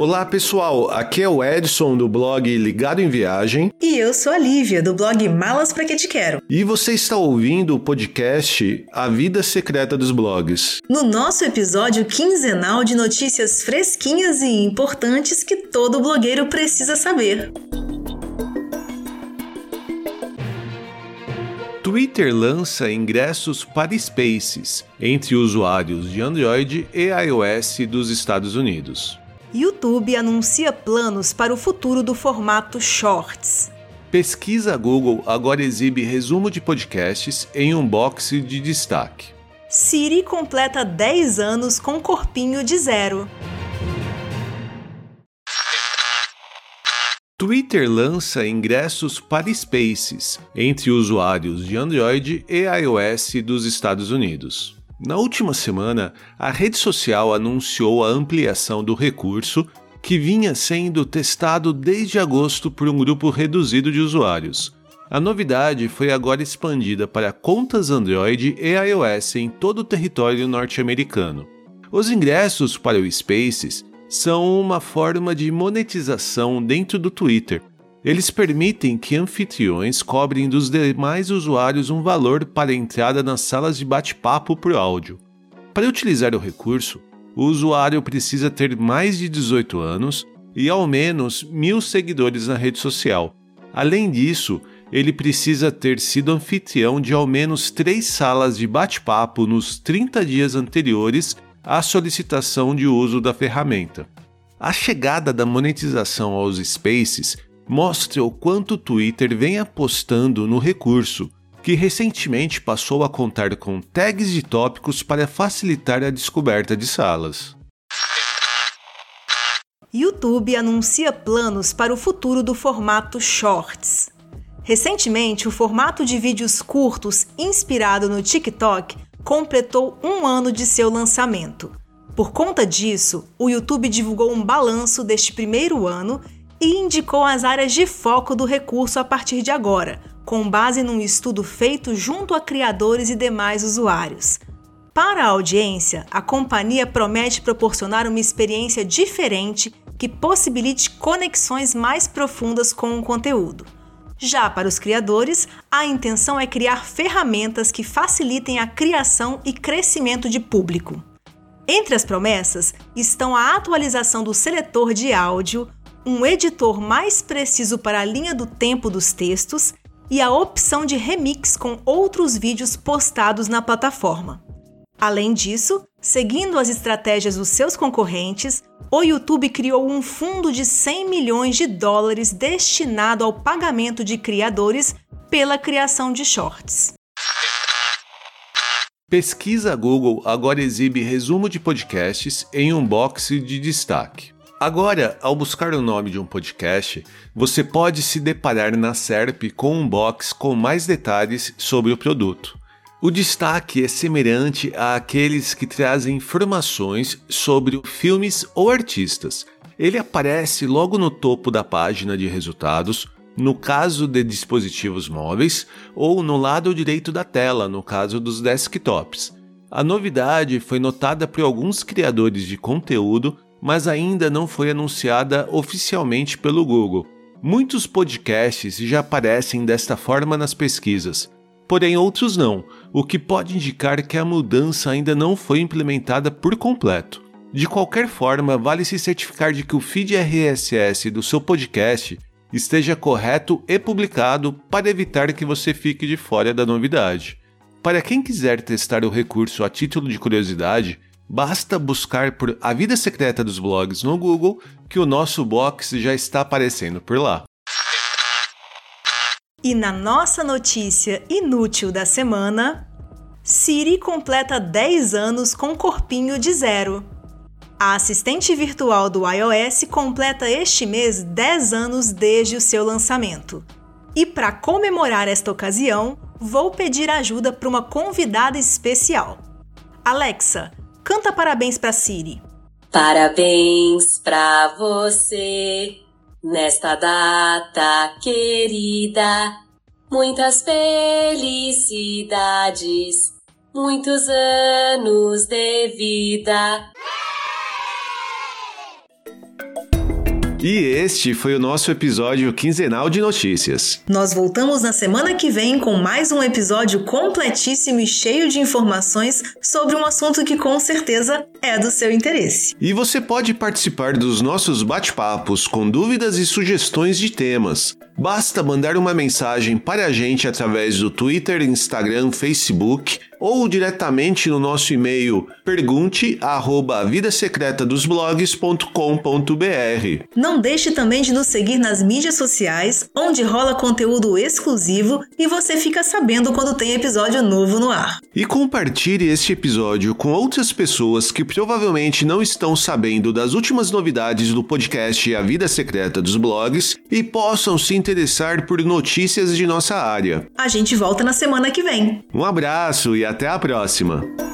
Olá pessoal, aqui é o Edson do blog Ligado em Viagem. E eu sou a Lívia do blog Malas Pra Que Te Quero. E você está ouvindo o podcast A Vida Secreta dos Blogs. No nosso episódio quinzenal de notícias fresquinhas e importantes que todo blogueiro precisa saber. Twitter lança ingressos para Spaces entre usuários de Android e iOS dos Estados Unidos. YouTube anuncia planos para o futuro do formato Shorts. Pesquisa Google agora exibe resumo de podcasts em um box de destaque. Siri completa 10 anos com corpinho de zero. Twitter lança ingressos para Spaces entre usuários de Android e iOS dos Estados Unidos. Na última semana, a rede social anunciou a ampliação do recurso que vinha sendo testado desde agosto por um grupo reduzido de usuários. A novidade foi agora expandida para contas Android e iOS em todo o território norte-americano. Os ingressos para o Spaces são uma forma de monetização dentro do Twitter, eles permitem que anfitriões cobrem dos demais usuários um valor para entrada nas salas de bate-papo por áudio. Para utilizar o recurso, o usuário precisa ter mais de 18 anos e ao menos mil seguidores na rede social. Além disso, ele precisa ter sido anfitrião de ao menos três salas de bate-papo nos 30 dias anteriores à solicitação de uso da ferramenta. A chegada da monetização aos Spaces mostra o quanto o Twitter vem apostando no recurso, que recentemente passou a contar com tags de tópicos para facilitar a descoberta de salas. YouTube anuncia planos para o futuro do formato Shorts. Recentemente, o formato de vídeos curtos inspirado no TikTok completou um ano de seu lançamento. Por conta disso, o YouTube divulgou um balanço deste primeiro ano e indicou as áreas de foco do recurso a partir de agora, com base num estudo feito junto a criadores e demais usuários. Para a audiência, a companhia promete proporcionar uma experiência diferente que possibilite conexões mais profundas com o conteúdo. Já para os criadores, a intenção é criar ferramentas que facilitem a criação e crescimento de público. Entre as promessas estão a atualização do seletor de áudio, um editor mais preciso para a linha do tempo dos textos e a opção de remix com outros vídeos postados na plataforma. Além disso, seguindo as estratégias dos seus concorrentes, o YouTube criou um fundo de 100 milhões de dólares destinado ao pagamento de criadores pela criação de shorts. Pesquisa Google agora exibe resumo de podcasts em um box de destaque. Agora, ao buscar o nome de um podcast, você pode se deparar na SERP com um box com mais detalhes sobre o produto. O destaque é semelhante àqueles que trazem informações sobre filmes ou artistas. Ele aparece logo no topo da página de resultados, no caso de dispositivos móveis, ou no lado direito da tela, no caso dos desktops. A novidade foi notada por alguns criadores de conteúdo mas ainda não foi anunciada oficialmente pelo Google. Muitos podcasts já aparecem desta forma nas pesquisas, porém outros não, o que pode indicar que a mudança ainda não foi implementada por completo. De qualquer forma, vale se certificar de que o feed RSS do seu podcast esteja correto e publicado para evitar que você fique de fora da novidade. Para quem quiser testar o recurso a título de curiosidade, Basta buscar por A Vida Secreta dos Blogs no Google que o nosso box já está aparecendo por lá. E na nossa notícia inútil da semana, Siri completa 10 anos com corpinho de zero. A assistente virtual do iOS completa este mês 10 anos desde o seu lançamento. E para comemorar esta ocasião, vou pedir ajuda para uma convidada especial. Alexa, Canta parabéns para Siri. Parabéns para você nesta data querida. Muitas felicidades, muitos anos de vida. E este foi o nosso episódio quinzenal de notícias. Nós voltamos na semana que vem com mais um episódio completíssimo e cheio de informações sobre um assunto que com certeza é do seu interesse. E você pode participar dos nossos bate-papos com dúvidas e sugestões de temas. Basta mandar uma mensagem para a gente através do Twitter, Instagram, Facebook ou diretamente no nosso e-mail pergunte@vidasecretadosblogs.com.br. Não deixe também de nos seguir nas mídias sociais, onde rola conteúdo exclusivo e você fica sabendo quando tem episódio novo no ar. E compartilhe este episódio com outras pessoas que provavelmente não estão sabendo das últimas novidades do podcast A Vida Secreta dos Blogs e possam se interessar por notícias de nossa área. A gente volta na semana que vem. Um abraço e até a próxima!